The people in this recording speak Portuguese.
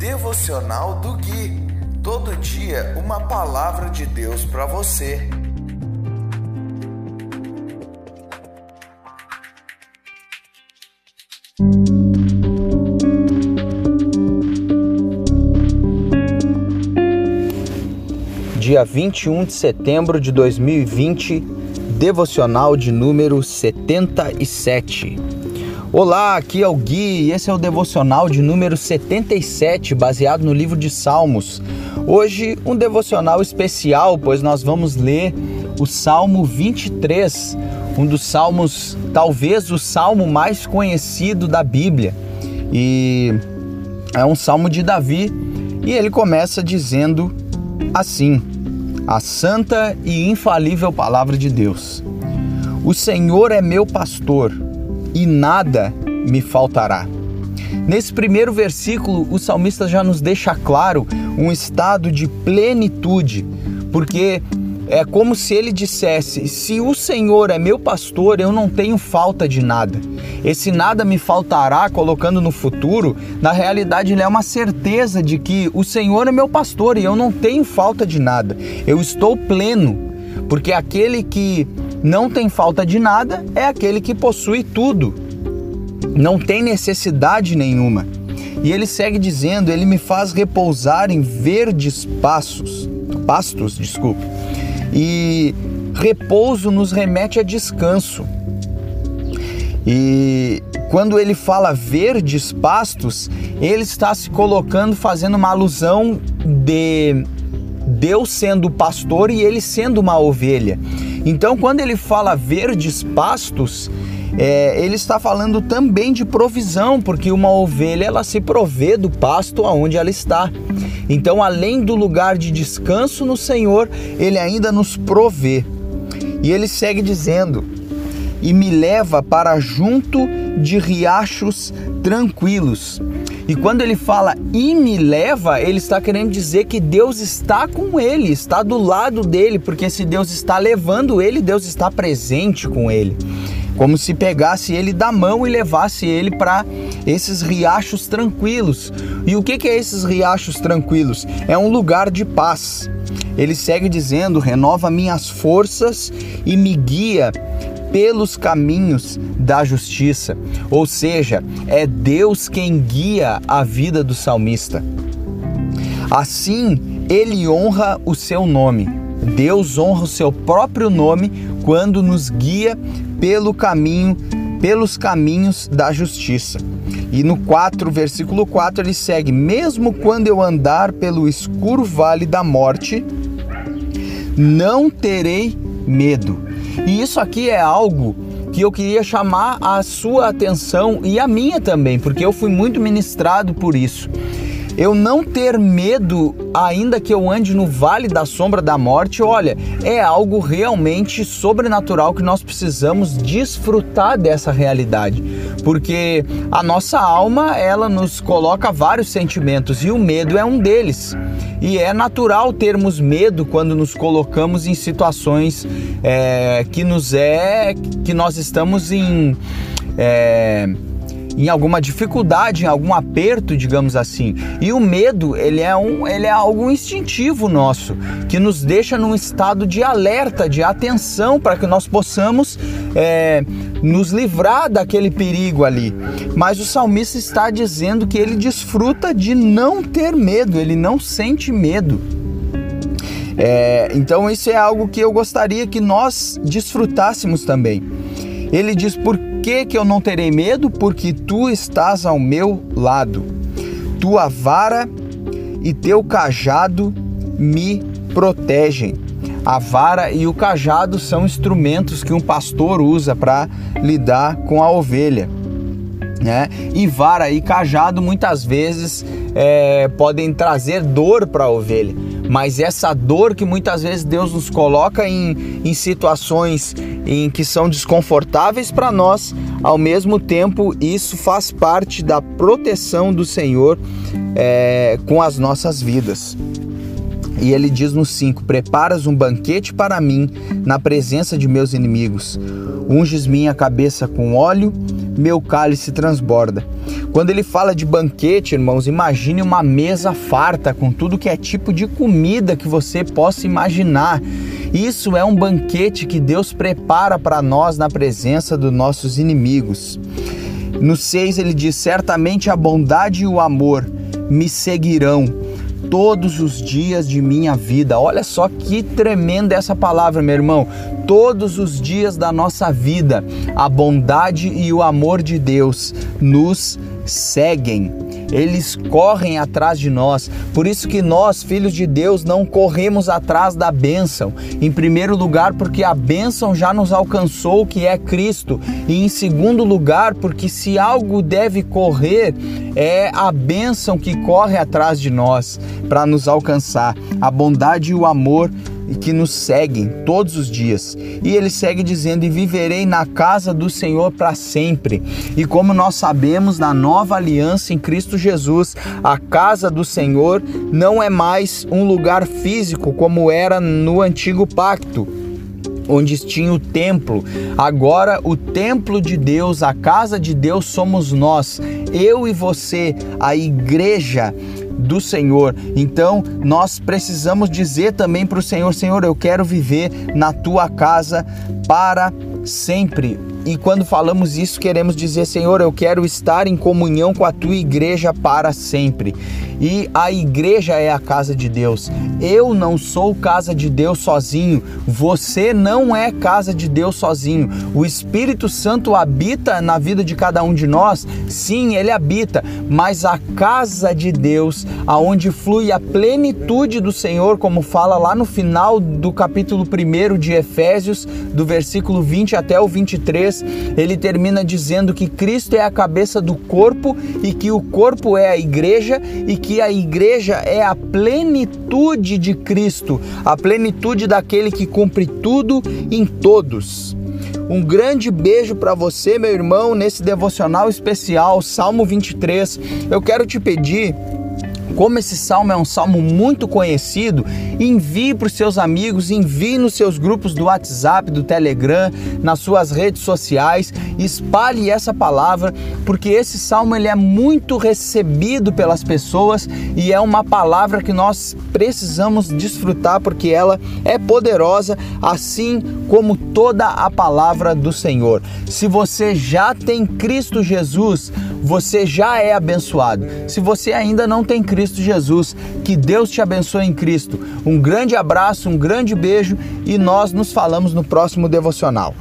Devocional do Gui. Todo dia uma palavra de Deus para você. Dia 21 de setembro de 2020, devocional de número 77. Olá, aqui é o Gui e esse é o devocional de número 77, baseado no livro de Salmos. Hoje, um devocional especial, pois nós vamos ler o Salmo 23, um dos salmos, talvez o salmo mais conhecido da Bíblia. E é um salmo de Davi e ele começa dizendo assim: A santa e infalível palavra de Deus. O Senhor é meu pastor e nada me faltará. Nesse primeiro versículo, o salmista já nos deixa claro um estado de plenitude, porque é como se ele dissesse: Se o Senhor é meu pastor, eu não tenho falta de nada. Esse nada me faltará, colocando no futuro, na realidade ele é uma certeza de que o Senhor é meu pastor e eu não tenho falta de nada. Eu estou pleno, porque aquele que não tem falta de nada é aquele que possui tudo. Não tem necessidade nenhuma. E ele segue dizendo: Ele me faz repousar em verdes passos, pastos, desculpe. E repouso nos remete a descanso. E quando ele fala verdes pastos, ele está se colocando, fazendo uma alusão de Deus sendo o pastor e ele sendo uma ovelha. Então, quando ele fala verdes pastos, é, ele está falando também de provisão, porque uma ovelha ela se provê do pasto aonde ela está. Então, além do lugar de descanso no Senhor, ele ainda nos provê. E ele segue dizendo: e me leva para junto de riachos tranquilos. E quando ele fala e me leva, ele está querendo dizer que Deus está com ele, está do lado dele, porque se Deus está levando ele, Deus está presente com ele. Como se pegasse ele da mão e levasse ele para esses riachos tranquilos. E o que, que é esses riachos tranquilos? É um lugar de paz. Ele segue dizendo: renova minhas forças e me guia pelos caminhos da justiça. Ou seja, é Deus quem guia a vida do salmista. Assim, ele honra o seu nome. Deus honra o seu próprio nome quando nos guia pelo caminho, pelos caminhos da justiça. E no 4, versículo 4, ele segue: Mesmo quando eu andar pelo escuro vale da morte, não terei medo e isso aqui é algo que eu queria chamar a sua atenção e a minha também, porque eu fui muito ministrado por isso. Eu não ter medo, ainda que eu ande no vale da sombra da morte, olha, é algo realmente sobrenatural que nós precisamos desfrutar dessa realidade, porque a nossa alma ela nos coloca vários sentimentos e o medo é um deles. E é natural termos medo quando nos colocamos em situações é, que nos é que nós estamos em é, em alguma dificuldade, em algum aperto, digamos assim. E o medo, ele é, um, ele é algo instintivo nosso, que nos deixa num estado de alerta, de atenção, para que nós possamos é, nos livrar daquele perigo ali. Mas o salmista está dizendo que ele desfruta de não ter medo, ele não sente medo. É, então, isso é algo que eu gostaria que nós desfrutássemos também. Ele diz: Por que, que eu não terei medo? Porque tu estás ao meu lado. Tua vara e teu cajado me protegem. A vara e o cajado são instrumentos que um pastor usa para lidar com a ovelha. Né? E vara e cajado muitas vezes é, podem trazer dor para a ovelha, mas essa dor que muitas vezes Deus nos coloca em, em situações em que são desconfortáveis para nós, ao mesmo tempo isso faz parte da proteção do Senhor é, com as nossas vidas. E ele diz no 5: Preparas um banquete para mim na presença de meus inimigos. Unges minha cabeça com óleo, meu cálice transborda. Quando ele fala de banquete, irmãos, imagine uma mesa farta com tudo que é tipo de comida que você possa imaginar. Isso é um banquete que Deus prepara para nós na presença dos nossos inimigos. No 6 ele diz: Certamente a bondade e o amor me seguirão todos os dias de minha vida. Olha só que tremenda essa palavra, meu irmão. Todos os dias da nossa vida, a bondade e o amor de Deus nos seguem eles correm atrás de nós. Por isso que nós, filhos de Deus, não corremos atrás da bênção. Em primeiro lugar, porque a bênção já nos alcançou, que é Cristo. E em segundo lugar, porque se algo deve correr, é a bênção que corre atrás de nós para nos alcançar. A bondade e o amor que nos seguem todos os dias. E ele segue dizendo: E viverei na casa do Senhor para sempre. E como nós sabemos, na nova aliança em Cristo Jesus, a casa do Senhor não é mais um lugar físico como era no antigo pacto onde tinha o templo. Agora, o templo de Deus, a casa de Deus somos nós, eu e você, a igreja do Senhor. Então, nós precisamos dizer também para o Senhor: Senhor, eu quero viver na tua casa para sempre. E quando falamos isso, queremos dizer, Senhor, eu quero estar em comunhão com a tua igreja para sempre. E a igreja é a casa de Deus. Eu não sou casa de Deus sozinho. Você não é casa de Deus sozinho. O Espírito Santo habita na vida de cada um de nós. Sim, ele habita, mas a casa de Deus, aonde flui a plenitude do Senhor, como fala lá no final do capítulo 1 de Efésios, do versículo 20 até o 23, ele termina dizendo que Cristo é a cabeça do corpo e que o corpo é a igreja e que a igreja é a plenitude de Cristo, a plenitude daquele que cumpre tudo em todos. Um grande beijo para você, meu irmão, nesse devocional especial, Salmo 23. Eu quero te pedir como esse salmo é um salmo muito conhecido, envie para os seus amigos, envie nos seus grupos do WhatsApp, do Telegram, nas suas redes sociais, espalhe essa palavra, porque esse salmo ele é muito recebido pelas pessoas e é uma palavra que nós precisamos desfrutar porque ela é poderosa, assim como toda a palavra do Senhor. Se você já tem Cristo Jesus, você já é abençoado. Se você ainda não tem Cristo Jesus, que Deus te abençoe em Cristo. Um grande abraço, um grande beijo e nós nos falamos no próximo devocional.